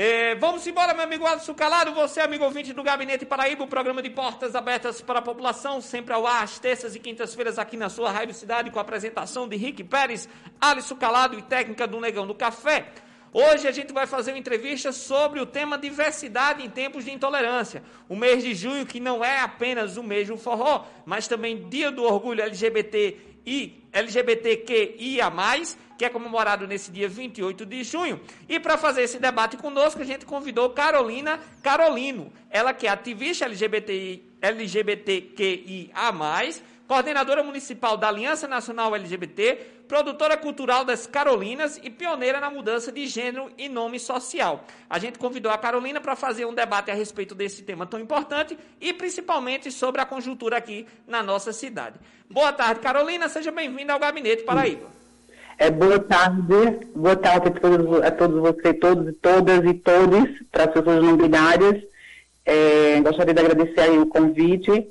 É, vamos embora, meu amigo Alisson Calado. Você, amigo ouvinte do Gabinete Paraíba, o programa de portas abertas para a população, sempre ao ar, às terças e quintas-feiras, aqui na sua Rádio Cidade, com a apresentação de Rick Pérez, Alisson Calado e técnica do Negão do Café. Hoje a gente vai fazer uma entrevista sobre o tema diversidade em tempos de intolerância. O mês de junho, que não é apenas o mês do forró, mas também dia do orgulho LGBT e LGBTQIA+, que é comemorado nesse dia 28 de junho. E para fazer esse debate conosco, a gente convidou Carolina Carolino, ela que é ativista LGBT, LGBTQIA+, coordenadora municipal da Aliança Nacional LGBT, produtora cultural das Carolinas e pioneira na mudança de gênero e nome social. A gente convidou a Carolina para fazer um debate a respeito desse tema tão importante e principalmente sobre a conjuntura aqui na nossa cidade. Boa tarde, Carolina, seja bem-vinda ao Gabinete Paraíba. É, boa tarde, boa tarde a todos, a todos vocês, todos todas e todos, para as pessoas não binárias. É, gostaria de agradecer o convite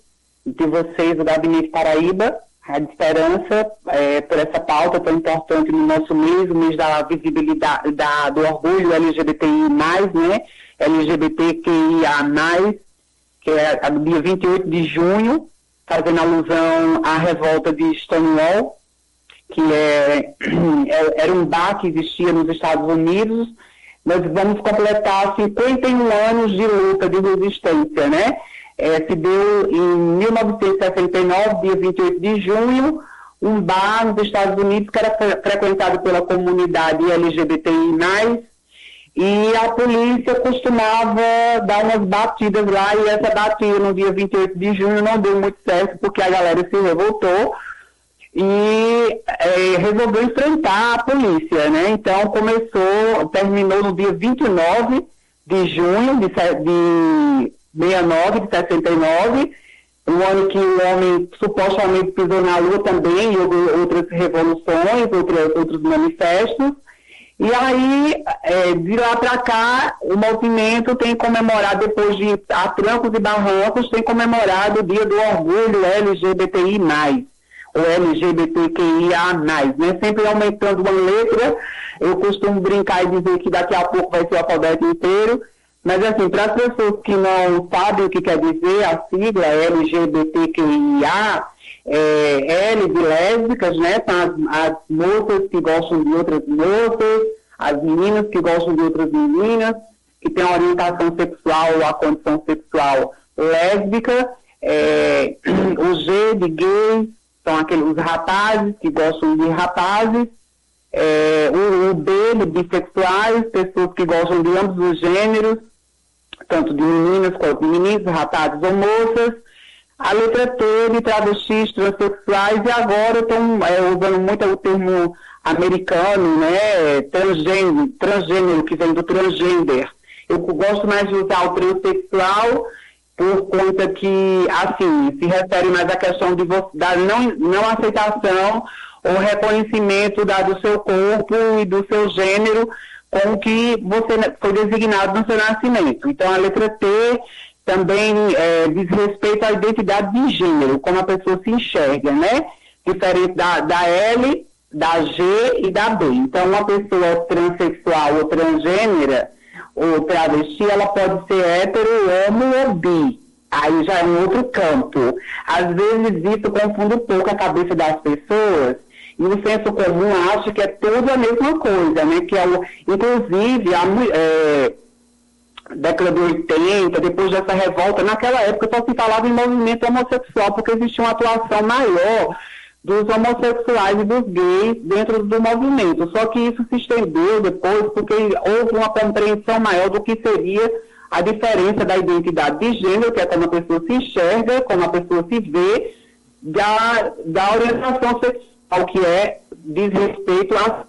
de vocês, do Gabinete Paraíba, Rádio Esperança, é, por essa pauta tão importante no nosso mês, o mês da visibilidade, da, do orgulho LGBTI+, né, LGBTQIA+, que é do dia 28 de junho, fazendo alusão à revolta de Stonewall, que é, é, era um bar que existia nos Estados Unidos. Nós vamos completar 51 anos de luta, de resistência, né? É, se deu em 1969, dia 28 de junho, um bar nos Estados Unidos que era frequentado pela comunidade LGBTI+, e a polícia costumava dar umas batidas lá, e essa batida no dia 28 de junho não deu muito certo, porque a galera se revoltou, e é, resolveu enfrentar a polícia, né? Então começou, terminou no dia 29 de junho de, de 69, de 69, um ano que o homem supostamente pisou na lua também, e outras revoluções, outros, outros manifestos. E aí, é, de lá para cá, o movimento tem comemorado, depois de a trancos e barrancos, tem comemorado o Dia do Orgulho LGBTI+ o LGBTQIA+, né? Sempre aumentando uma letra. Eu costumo brincar e dizer que daqui a pouco vai ser o alfabeto inteiro. Mas, assim, para as pessoas que não sabem o que quer dizer, a sigla LGBTQIA, é, L de lésbicas, né? São as, as moças que gostam de outras moças, as meninas que gostam de outras meninas, que têm orientação sexual ou a condição sexual lésbica, é, o G de gay, são aqueles os rapazes que gostam de rapazes, é, o, o B de bissexuais, pessoas que gostam de ambos os gêneros, tanto de meninas quanto de meninos, rapazes ou moças, a letra T de travestis, transexuais, e agora estão é, usando muito o termo americano, né, transgênero, transgênero, que vem do transgender. Eu gosto mais de usar o transexual, por conta que, assim, se refere mais à questão de, da não, não aceitação ou reconhecimento da, do seu corpo e do seu gênero com o que você foi designado no seu nascimento. Então, a letra T também é, diz respeito à identidade de gênero, como a pessoa se enxerga, né? Diferente da, da L, da G e da B. Então, uma pessoa transexual ou transgênera, ou travesti, ela pode ser hétero, homo ou bi. Aí já é um outro campo. Às vezes isso confunde um pouco a cabeça das pessoas e o senso comum acha que é tudo a mesma coisa, né? Que é o, inclusive, a é, década de 80, depois dessa revolta, naquela época só se falava em movimento homossexual, porque existia uma atuação maior dos homossexuais e dos gays dentro do movimento. Só que isso se estendeu depois porque houve uma compreensão maior do que seria a diferença da identidade de gênero, que é como a pessoa se enxerga, como a pessoa se vê, da, da orientação sexual, que é diz respeito à,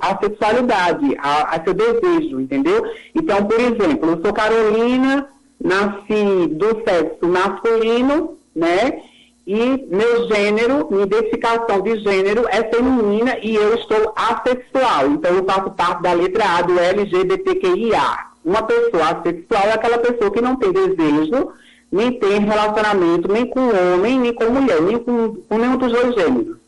à sexualidade, a, a seu desejo, entendeu? Então, por exemplo, eu sou Carolina, nasci do sexo masculino, né? e meu gênero, minha identificação de gênero é feminina e eu estou assexual. Então eu faço parte da letra A do LGBTQIA. Uma pessoa assexual é aquela pessoa que não tem desejo, nem tem relacionamento nem com homem, nem com mulher, nem com, com nenhum dos dois gêneros.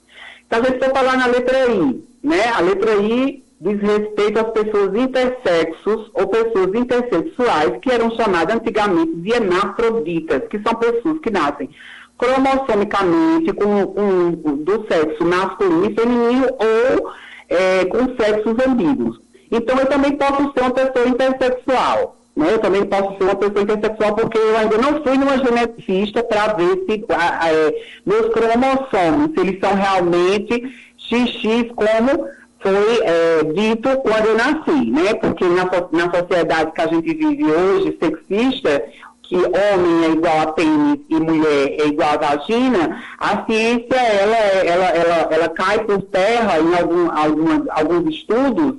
Então, se eu falar na letra I, né? A letra I diz respeito às pessoas intersexos ou pessoas intersexuais, que eram chamadas antigamente de hermafroditas, que são pessoas que nascem cromossomicamente com, com, do sexo masculino e feminino ou é, com sexos ambíguos. Então, eu também posso ser uma pessoa intersexual. Né? Eu também posso ser uma pessoa intersexual porque eu ainda não fui numa geneticista para ver se é, meus cromossomos, se eles são realmente XX como foi é, dito quando eu nasci, né? Porque na, na sociedade que a gente vive hoje, sexista, que homem é igual a pênis e mulher é igual a vagina, a ciência ela, ela, ela, ela cai por terra em algum, alguma, alguns estudos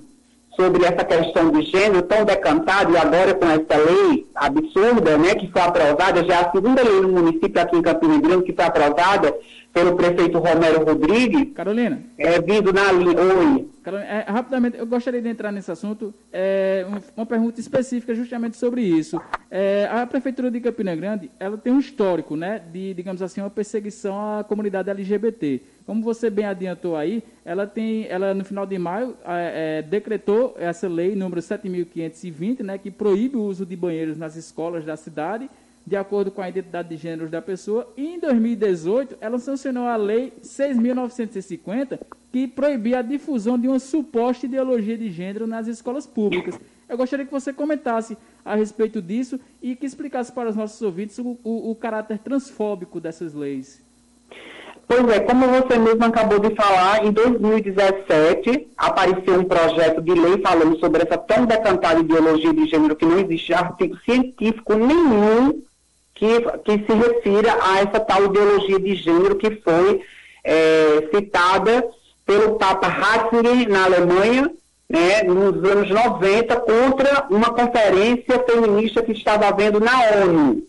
sobre essa questão de gênero tão decantado e agora com essa lei absurda, né, que foi aprovada, já a segunda lei no município aqui em Campina Grande que foi aprovada, pelo prefeito Romero Rodrigues. Carolina. É, vindo na. Oi. Carolina, é, rapidamente, eu gostaria de entrar nesse assunto. É, uma pergunta específica justamente sobre isso. É, a Prefeitura de Campina Grande, ela tem um histórico, né, de, digamos assim, uma perseguição à comunidade LGBT. Como você bem adiantou aí, ela tem, ela no final de maio é decretou essa lei número 7.520, né, que proíbe o uso de banheiros nas escolas da cidade de acordo com a identidade de gênero da pessoa. E em 2018, ela sancionou a Lei 6.950, que proibia a difusão de uma suposta ideologia de gênero nas escolas públicas. Eu gostaria que você comentasse a respeito disso e que explicasse para os nossos ouvintes o, o, o caráter transfóbico dessas leis. Pois é, como você mesmo acabou de falar, em 2017 apareceu um projeto de lei falando sobre essa tão decantada ideologia de gênero que não existe artigo científico nenhum que, se refira a essa tal ideologia de gênero que foi é, citada pelo Papa Ratzinger na Alemanha, né, nos anos 90, contra uma conferência feminista que estava havendo na ONU.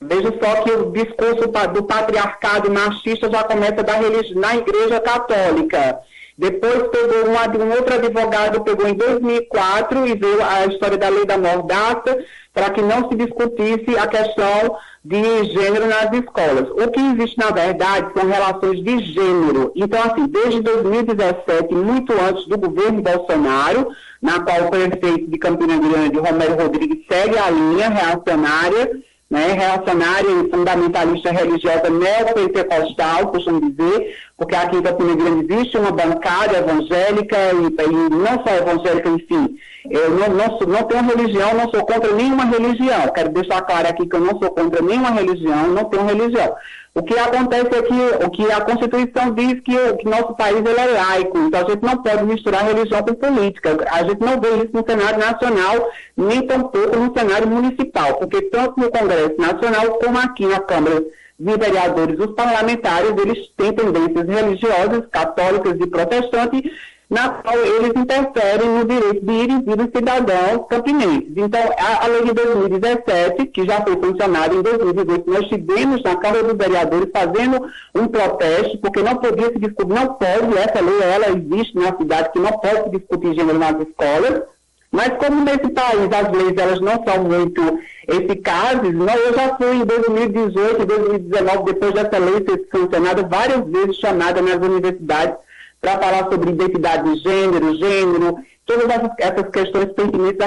Veja só que o discurso do patriarcado machista já começa da na Igreja Católica. Depois pegou uma, um outro advogado, pegou em 2004 e veio a história da lei da mordaça, para que não se discutisse a questão de gênero nas escolas. O que existe, na verdade, são relações de gênero. Então, assim, desde 2017, muito antes do governo Bolsonaro, na qual o prefeito de Campina Grande, Romero Rodrigues, segue a linha reacionária, né, reacionária e fundamentalista religiosa neopentecostal, costumo dizer, porque aqui em Campina Grande existe uma bancada evangélica, e, e não só evangélica, enfim, eu não, não, não tenho religião, não sou contra nenhuma religião. Quero deixar claro aqui que eu não sou contra nenhuma religião, não tenho religião. O que acontece é que, o que a Constituição diz que, que nosso país ele é laico, então a gente não pode misturar religião com política. A gente não vê isso no cenário nacional, nem tampouco no cenário municipal, porque tanto no Congresso Nacional como aqui na Câmara de Vereadores, os parlamentares, eles têm tendências religiosas, católicas e protestantes, na qual eles interferem no direito de ir e vir dos cidadãos campinenses. Então, a, a, lei de 2017, que já foi funcionada em 2018, nós tivemos na Câmara dos Vereadores fazendo um protesto, porque não podia se discutir, não pode, essa lei, ela existe na cidade, que não pode se discutir gênero nas escolas, mas como nesse país as leis elas não são muito eficazes, não, eu já fui em 2018, 2019, depois dessa lei ser sancionada, várias vezes chamada nas universidades para falar sobre identidade de gênero, gênero, todas essas, questões pertinentes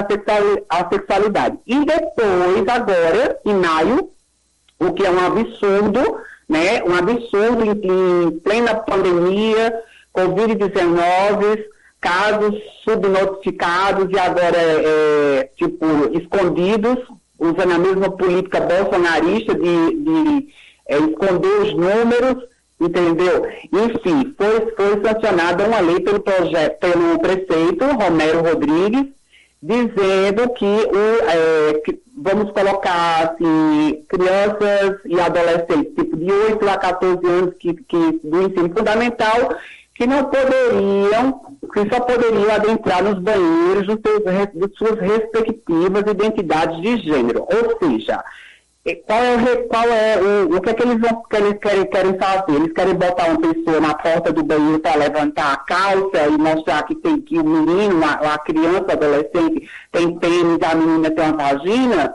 à sexualidade. E depois, agora, em maio, o que é um absurdo, né? Um absurdo em, em plena pandemia, Covid-19, casos subnotificados e agora, é, tipo, escondidos, usando a mesma política bolsonarista de, de é, esconder os números entendeu? Enfim, foi, foi sancionada uma lei pelo, projeto, pelo prefeito Romero Rodrigues, dizendo que, o, é, que vamos colocar assim, crianças e adolescentes, tipo de 8 a 14 anos que, que, do ensino fundamental, que não poderiam, que só poderiam adentrar nos banheiros de suas respectivas identidades de gênero. Ou seja, qual é, qual é o, o que é que eles, vão, que eles querem, querem fazer? Eles querem botar uma pessoa na porta do banheiro para levantar a calça e mostrar que tem que o menino, a, a criança, adolescente, tem pênis, a menina tem uma vagina?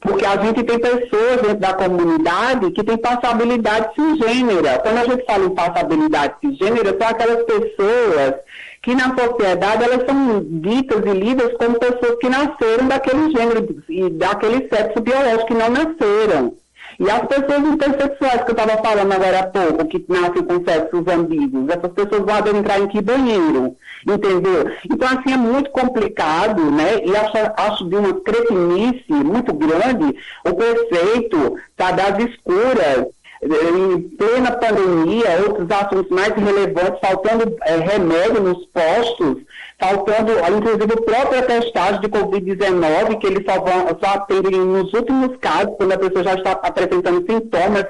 Porque a gente tem pessoas dentro da comunidade que têm passabilidade cisgênera. Quando a gente fala em passabilidade cisgênera, são aquelas pessoas que na sociedade elas são ditas e lidas como pessoas que nasceram daquele gênero e daquele sexo biológico, que não nasceram. E as pessoas intersexuais que eu estava falando agora há pouco, que nascem com sexos ambíguos, essas pessoas vão entrar em que banheiro? Entendeu? Então, assim, é muito complicado, né? E acho, acho de uma cretinice muito grande o prefeito tá, das escuras em plena pandemia, outros assuntos mais relevantes, faltando é, remédio nos postos, faltando, inclusive, o próprio atestagem de Covid-19, que eles só, vão, só atendem nos últimos casos, quando a pessoa já está apresentando sintomas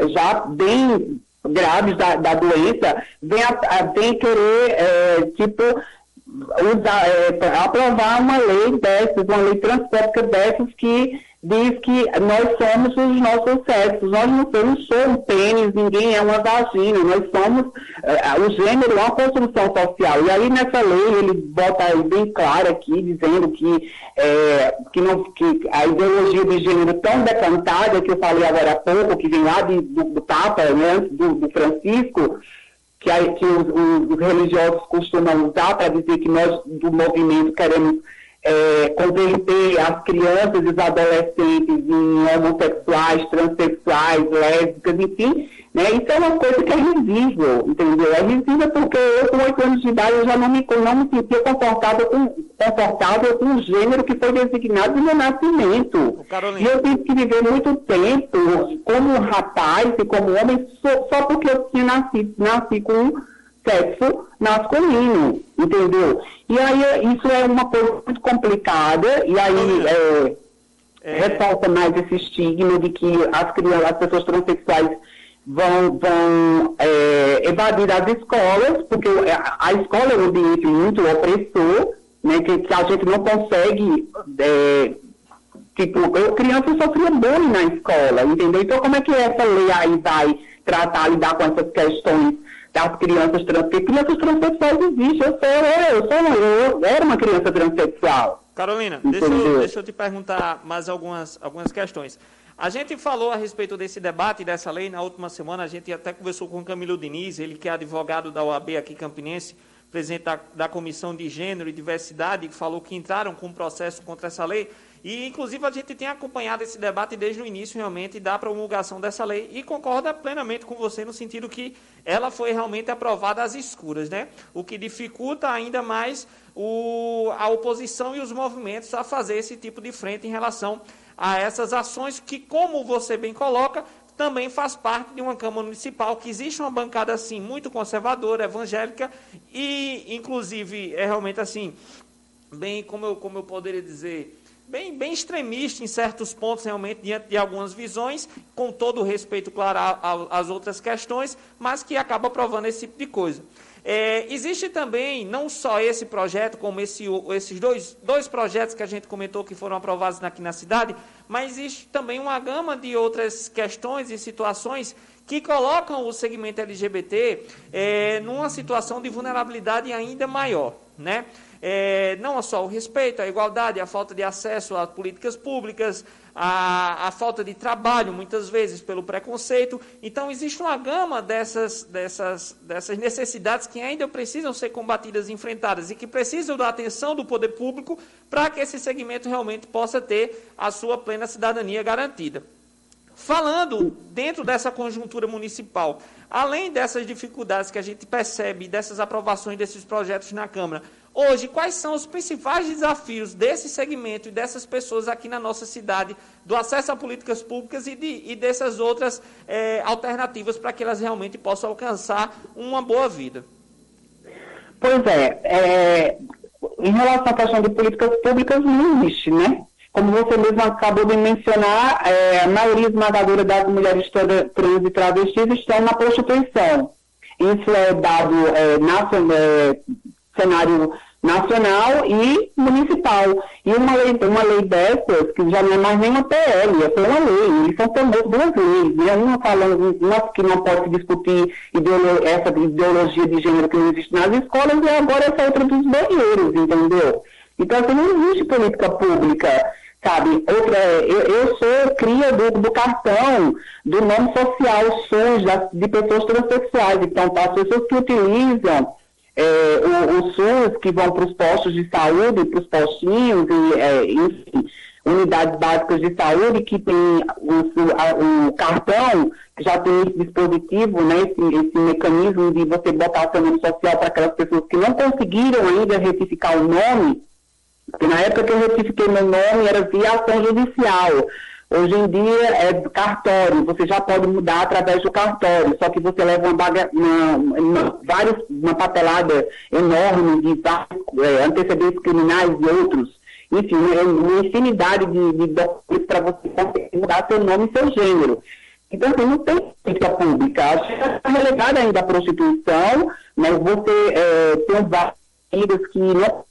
já bem graves da, da doença, vem, a, vem querer, é, tipo, usar, é, aprovar uma lei dessas, uma lei transfóbica dessas que diz que nós somos os nossos sexos, nós não somos só um pênis, ninguém é uma vagina, nós somos, uh, o gênero é uma construção social. E aí nessa lei ele bota aí bem claro aqui, dizendo que, é, que, não, que a ideologia de gênero tão decantada, que eu falei agora há pouco, que vem lá de, do, do Papa, né, do, do Francisco, que, que os, os religiosos costumam usar para dizer que nós do movimento queremos é, converter as crianças e os adolescentes em homossexuais, transexuais, lésbicas, enfim, né? Isso é uma coisa que é risível, entendeu? É risível porque eu, com oito anos de idade, eu já não me, não me sentia confortável com, confortável com o gênero que foi designado no meu nascimento. E eu tive que viver muito tempo como rapaz e como homem só, só porque eu tinha nascido, nasci com sexo masculino, entendeu? E aí isso é uma coisa muito complicada, e aí é, é... reforça mais esse estigma de que as crianças, as pessoas transexuais vão, vão é, evadir as escolas, porque a escola é um ambiente muito opressor, né, que, que a gente não consegue é, tipo, eu criança sofria bullying na escola, entendeu? Então como é que essa lei aí vai tratar, lidar com essas questões das crianças trans, porque crianças transexuais existem, eu sou, eu, sou, eu era uma criança transexual. Carolina, deixa eu, deixa eu, te perguntar mais algumas, algumas questões. A gente falou a respeito desse debate, dessa lei, na última semana, a gente até conversou com o Camilo Diniz, ele que é advogado da OAB aqui Campinense, presidente da, da Comissão de Gênero e Diversidade, que falou que entraram com um processo contra essa lei. E, inclusive, a gente tem acompanhado esse debate desde o início, realmente, da promulgação dessa lei e concorda plenamente com você no sentido que ela foi realmente aprovada às escuras, né? O que dificulta ainda mais o, a oposição e os movimentos a fazer esse tipo de frente em relação a essas ações que, como você bem coloca, também faz parte de uma Câmara Municipal, que existe uma bancada, assim, muito conservadora, evangélica, e, inclusive, é realmente assim, bem, como eu, como eu poderia dizer, bem, bem extremista em certos pontos, realmente, diante de algumas visões, com todo o respeito, claro, às outras questões, mas que acaba provando esse tipo de coisa. É, existe também, não só esse projeto, como esse, esses dois, dois projetos que a gente comentou que foram aprovados aqui na cidade, mas existe também uma gama de outras questões e situações que colocam o segmento LGBT é, numa situação de vulnerabilidade ainda maior. Né? é, não só o respeito, a igualdade, a falta de acesso a políticas públicas, a, a, falta de trabalho, muitas vezes, pelo preconceito. Então, existe uma gama dessas, dessas, dessas necessidades que ainda precisam ser combatidas e enfrentadas e que precisam da atenção do poder público para que esse segmento realmente possa ter a sua plena cidadania garantida. Falando dentro dessa conjuntura municipal, além dessas dificuldades que a gente percebe, dessas aprovações desses projetos na Câmara, Hoje, quais são os principais desafios desse segmento e dessas pessoas aqui na nossa cidade, do acesso a políticas públicas e, de, e dessas outras é, alternativas para que elas realmente possam alcançar uma boa vida? Pois é, é, em relação à questão de políticas públicas, não existe, né? Como você mesmo acabou de mencionar, é, a maioria esmagadora das mulheres trans e travestis estão na prostituição. Isso é dado é, nacional, é, cenário nacional e municipal. E uma lei, uma lei dessas, que já não é mais nem uma PL, é uma lei, eles são também duas leis, né? uma falando, uma que não pode discutir ideolo essa ideologia de gênero que não existe nas escolas, e agora essa outra dos banheiros, entendeu? Então, assim, não existe política pública sabe? Outra, eu, eu sou cria do, do, cartão do nome social SUS das, de pessoas transexuais. Então, tá, as pessoas que utilizam é, o, o, SUS, que vão para os postos de saúde, para os postinhos, e, é, enfim, unidades básicas de saúde, que tem o, o, cartão, que já tem esse dispositivo, né, esse, esse mecanismo de você botar seu nome social para aquelas pessoas que não conseguiram ainda retificar o nome, na época que eu retifiquei meu nome era via ação judicial. Hoje em dia é cartório, você já pode mudar através do cartório, só que você leva uma, baga uma, uma, vários, uma papelada enorme de é, antecedentes criminais e outros. Enfim, é uma infinidade de, de documentos para você conseguir mudar seu nome e seu gênero. Então, assim, não tem política pública. Acho que está relegada ainda à prostituição, mas você é, tem vários que não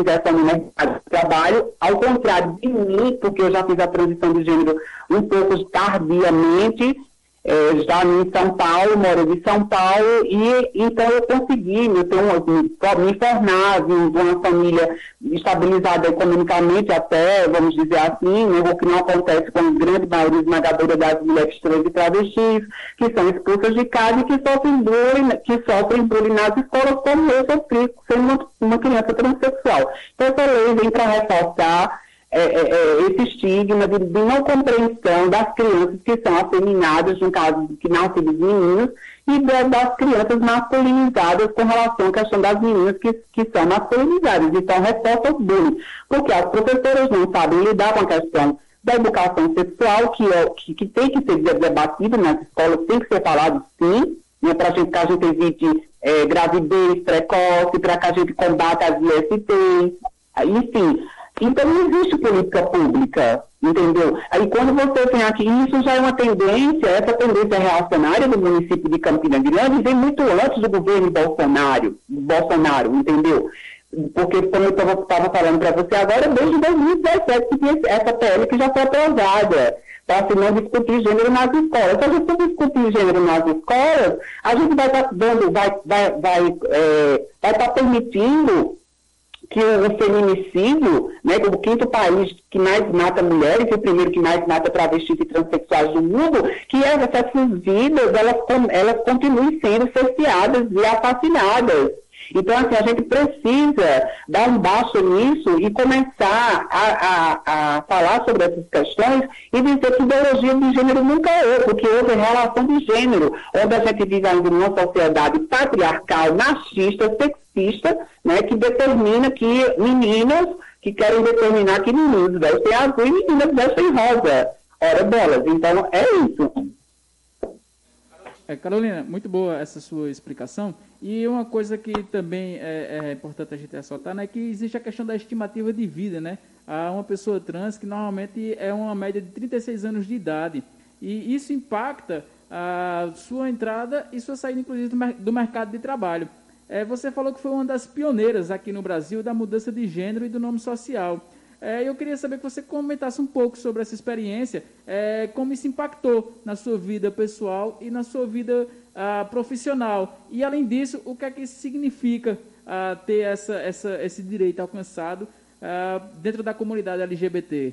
inserção no mercado de trabalho, ao contrário de mim, porque eu já fiz a transição de gênero um pouco tardiamente, é, já em São Paulo, moro em São Paulo, e então eu consegui, eu tenho, me formar de uma família estabilizada economicamente até, vamos dizer assim, né, o que não acontece com a grande maioria esmagadora das mulheres trans e travestis, que são expulsas de casa e que sofrem bullying, que sofrem bullying nas escolas, como eu sofri sendo uma, uma criança transexual. Então essa lei vem para reforçar é, é, é, esse estigma de, de, não compreensão das crianças que são afeminadas, no caso que nascem dos meninos, e de, das crianças masculinizadas com relação à questão das meninas que, que são masculinizadas. Então, reforça o bullying, porque as professoras não sabem lidar com a questão da educação sexual, que, é, que, que tem que ser debatido nas escolas, tem que ser falado sim, né, para que a gente evite é, gravidez precoce, para que a gente combata as ISTs, enfim, então não existe política pública, entendeu? Aí quando você tem aqui, isso já é uma tendência, essa tendência reacionária do município de Campina Grande vem muito antes do governo Bolsonaro, Bolsonaro entendeu? Porque, como eu estava falando para você agora, desde 2017 que tem essa PL que já foi aprovada para se não discutir gênero nas escolas. Se a gente não discutir gênero nas escolas, a gente vai estar tá dando, vai, vai, vai, é, vai tá permitindo que o feminicídio, né, o quinto país que mais mata mulheres e o primeiro que mais mata travestis e transexuais do mundo, que essas vidas, elas, elas continuem sendo cerceadas e assassinadas. Então, assim, a gente precisa dar um baixo nisso e começar a, a, a falar sobre essas questões e dizer que ideologia de gênero nunca é, porque houve relação de gênero, onde a gente vive ainda numa sociedade patriarcal, machista, sexista, né, que determina que meninas que querem determinar que meninos vestem azul e meninas vestem rosa. Ora bolas. Então, é isso. É, Carolina, muito boa essa sua explicação. E uma coisa que também é, é importante a gente ressaltar né, é que existe a questão da estimativa de vida. Né? Há uma pessoa trans que normalmente é uma média de 36 anos de idade. E isso impacta a sua entrada e sua saída, inclusive, do, do mercado de trabalho. É, você falou que foi uma das pioneiras aqui no Brasil da mudança de gênero e do nome social. É, eu queria saber que você comentasse um pouco sobre essa experiência, é, como isso impactou na sua vida pessoal e na sua vida ah, profissional. E, além disso, o que é que significa ah, ter essa, essa, esse direito alcançado ah, dentro da comunidade LGBT?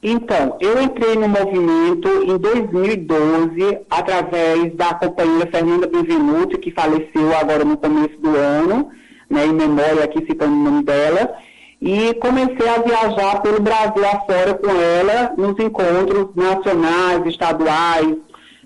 Então, eu entrei no movimento em 2012 através da companheira Fernanda Benvenuti, que faleceu agora no começo do ano, né, em memória aqui citando o nome dela, e comecei a viajar pelo Brasil afora com ela nos encontros nacionais, estaduais,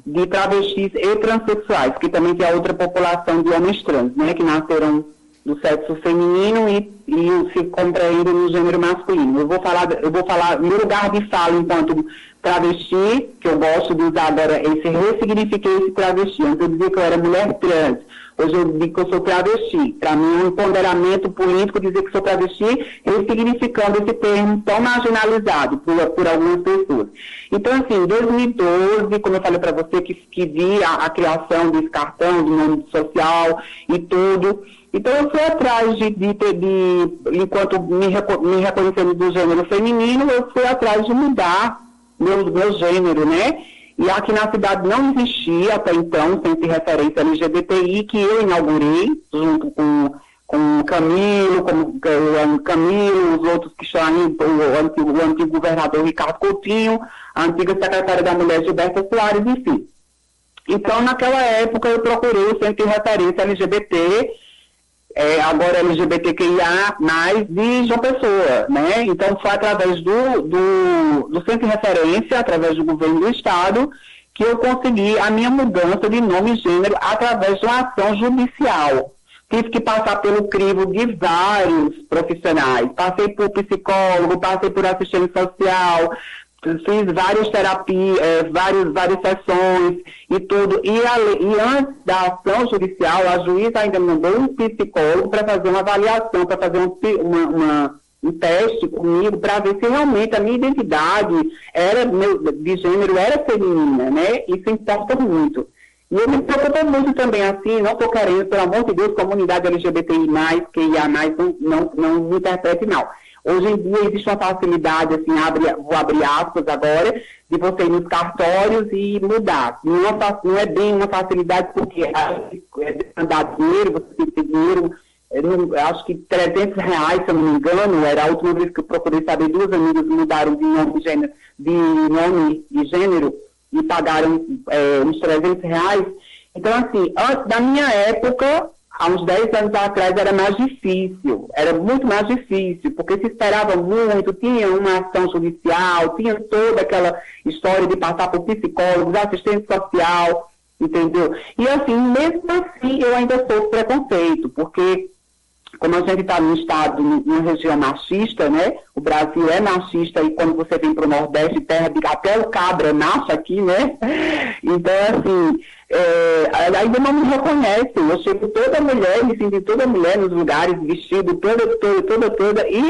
de travestis e transexuais, que também tem a outra população de homens trans, né, que nasceram do sexo feminino e, e se compreendem no gênero masculino. Eu vou falar, eu vou falar meu lugar de fala enquanto travesti, que eu gosto de usar agora esse ressignifiquei esse travesti. Antes eu dizia que eu era mulher trans. Hoje eu digo que eu sou travesti. Para mim um empoderamento político dizer que sou travesti, ressignificando esse termo tão marginalizado por, por algumas pessoas. Então, assim, em 2012, como eu falei para você, que, que vi a, a criação desse cartão, do nome social e tudo, então eu fui atrás de, de, de enquanto me, me reconhecendo do gênero feminino, eu fui atrás de mudar meu, meu gênero, né? E aqui na cidade não existia até então, sem ter referência LGBTI, que eu inaugurei, junto com, com Camilo, com o Camilo, os outros que estão aí, o antigo, o antigo governador Ricardo Coutinho, a antiga secretária da Mulher Gilberta Soares, enfim. Então, naquela época, eu procurei o Centro de Referência LGBT, é, agora LGBTQIA, de João Pessoa, né? Então, foi através do, do, do Centro de Referência, através do governo do Estado, que eu consegui a minha mudança de nome e gênero através de uma ação judicial. Tive que passar pelo crivo de vários profissionais. Passei por psicólogo, passei por assistente social, fiz várias terapias, é, várias, várias sessões e tudo. E, a, e, antes da ação judicial, a juíza ainda mandou um psicólogo para fazer uma avaliação, para fazer um, uma, uma, um teste comigo, para ver se realmente a minha identidade era, meu, de gênero era feminina, né? Isso importa muito. E eu me preocupo muito também, assim, não estou querendo, pelo amor de Deus, comunidade LGBTI+, que IA+, não, não, não me interprete, não. Hoje em dia existe uma facilidade, assim, abre, vou abrir aspas agora, de você ir nos cartórios e mudar. Não é, não é bem uma facilidade porque é mandar dinheiro, você tem que ter dinheiro, eu acho que 300 reais, se eu não me engano, era a última vez que eu procurei saber, duas amigas mudaram de nome gênero, de nome de gênero e pagaram é, uns 300 reais. Então, assim, antes da minha época, há uns 10 anos atrás era mais difícil, era muito mais difícil, porque se esperava muito, tinha uma ação judicial, tinha toda aquela história de passar por psicólogos, assistente social, entendeu? E assim, mesmo assim, eu ainda sou preconceito, porque como a gente está num estado, numa região machista, né? O Brasil é machista e quando você vem para o Nordeste, terra de até o cabra nasce aqui, né? Então, assim, é, ainda não me reconhecem. Eu chego toda mulher, me sinto toda mulher nos lugares, vestido toda, toda, toda, toda. E,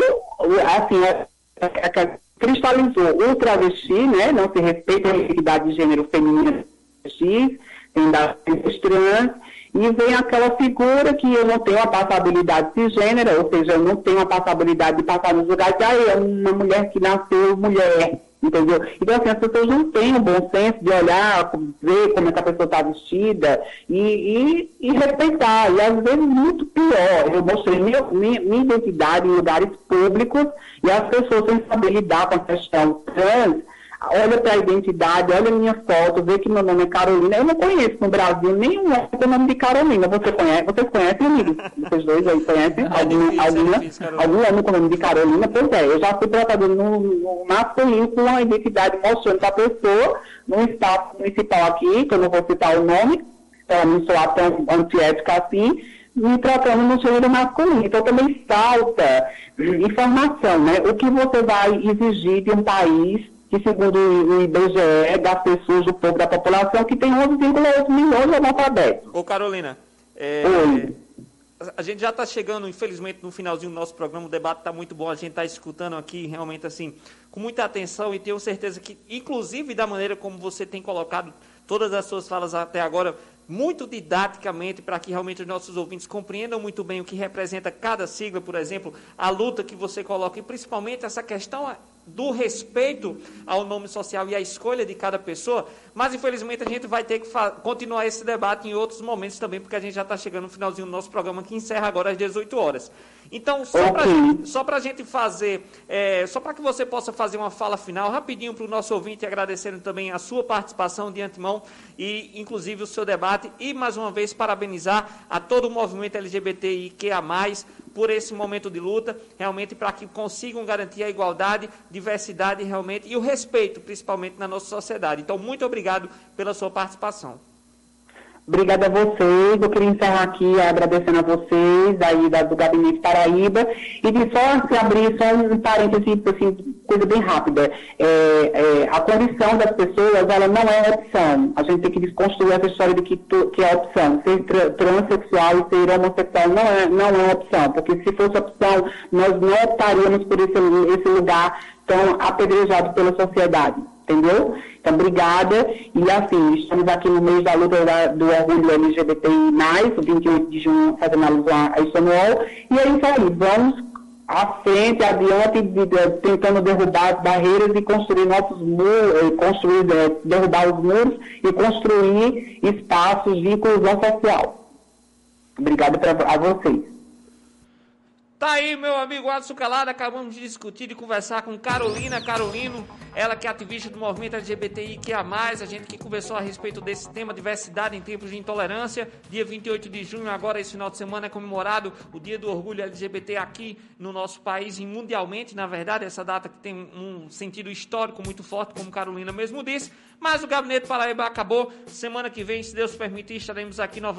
assim, é, é, é, cristalizou o travesti, né? Não se respeita a identidade de gênero feminino X, tem das trans e vem aquela figura que eu não tenho a passabilidade cisgênera, ou seja, eu não tenho a passabilidade de passar nos lugares, ah, é uma mulher que nasceu mulher, entendeu? Então, assim, as pessoas não têm o bom senso de olhar, ver como essa pessoa está vestida e, e, e, respeitar. E, às vezes, muito pior, eu mostrei minha, minha, minha identidade em lugares públicos e as pessoas sem saber lidar com a questão trans, olha para a identidade, olha a minha foto, vê que meu nome é Carolina. Eu não conheço no Brasil nenhum homem com o nome de Carolina. Você conhece? Vocês conhecem, amigos? Vocês dois aí conhecem? Difícil, alguma, é algum homem com o nome de Carolina? Pois é, eu já fui tratado no, no masculino com uma identidade mostrando para a pessoa, num espaço municipal aqui, que eu não vou citar o nome, para não soar tão antiética assim, me tratando no gênero masculino. Então também falta informação, né? O que você vai exigir de um país que segundo o IBGE, das pessoas do povo da população, que tem 11,8 milhões de analfabetos. Ô Carolina, é, a gente já está chegando, infelizmente, no finalzinho do nosso programa, o debate está muito bom, a gente está escutando aqui realmente assim, com muita atenção e tenho certeza que, inclusive da maneira como você tem colocado todas as suas falas até agora, muito didaticamente, para que realmente os nossos ouvintes compreendam muito bem o que representa cada sigla, por exemplo, a luta que você coloca, e principalmente essa questão do respeito ao nome social e à escolha de cada pessoa, mas infelizmente a gente vai ter que continuar esse debate em outros momentos também, porque a gente já está chegando no finalzinho do nosso programa, que encerra agora às 18 horas. Então, só para só a gente fazer, é, só para que você possa fazer uma fala final, rapidinho para o nosso ouvinte, agradecendo também a sua participação de antemão e, inclusive, o seu debate, e mais uma vez parabenizar a todo o movimento LGBTIQA+, por esse momento de luta, realmente para que consigam garantir a igualdade, diversidade realmente e o respeito, principalmente na nossa sociedade. Então, muito obrigado pela sua participação. Obrigada a vocês. Eu queria encerrar aqui agradecendo a vocês aí da, do Gabinete Paraíba e de só abrir só um parêntese, assim, coisa bem rápida. É, é, a condição das pessoas, ela não é opção. A gente tem que desconstruir essa história de que, que é opção. Ser tra transexual e ser homossexual não é, não é opção, porque se fosse opção, nós não optaríamos por esse, esse lugar tão apedrejado pela sociedade entendeu? Então, obrigada. E assim, estamos aqui no mês da luta da, do orgulho LGBTI, o 28 de junho, fazendo alusão a Stonewall. E é isso aí, vamos à frente, adiante, de, de, tentando derrubar as barreiras e construir novos muros, eh, construir, de, derrubar os muros e construir espaços de inclusão social. Obrigada a vocês. Tá aí, meu amigo Adson Calado, acabamos de discutir e conversar com Carolina Carolino, ela que é ativista do movimento LGBTI que a mais, a gente que conversou a respeito desse tema diversidade em tempos de intolerância. Dia 28 de junho, agora esse final de semana é comemorado o Dia do Orgulho LGBT aqui no nosso país e mundialmente, na verdade, essa data que tem um sentido histórico muito forte, como Carolina mesmo disse. Mas o Gabinete Paraíba acabou. Semana que vem, se Deus permitir, estaremos aqui novamente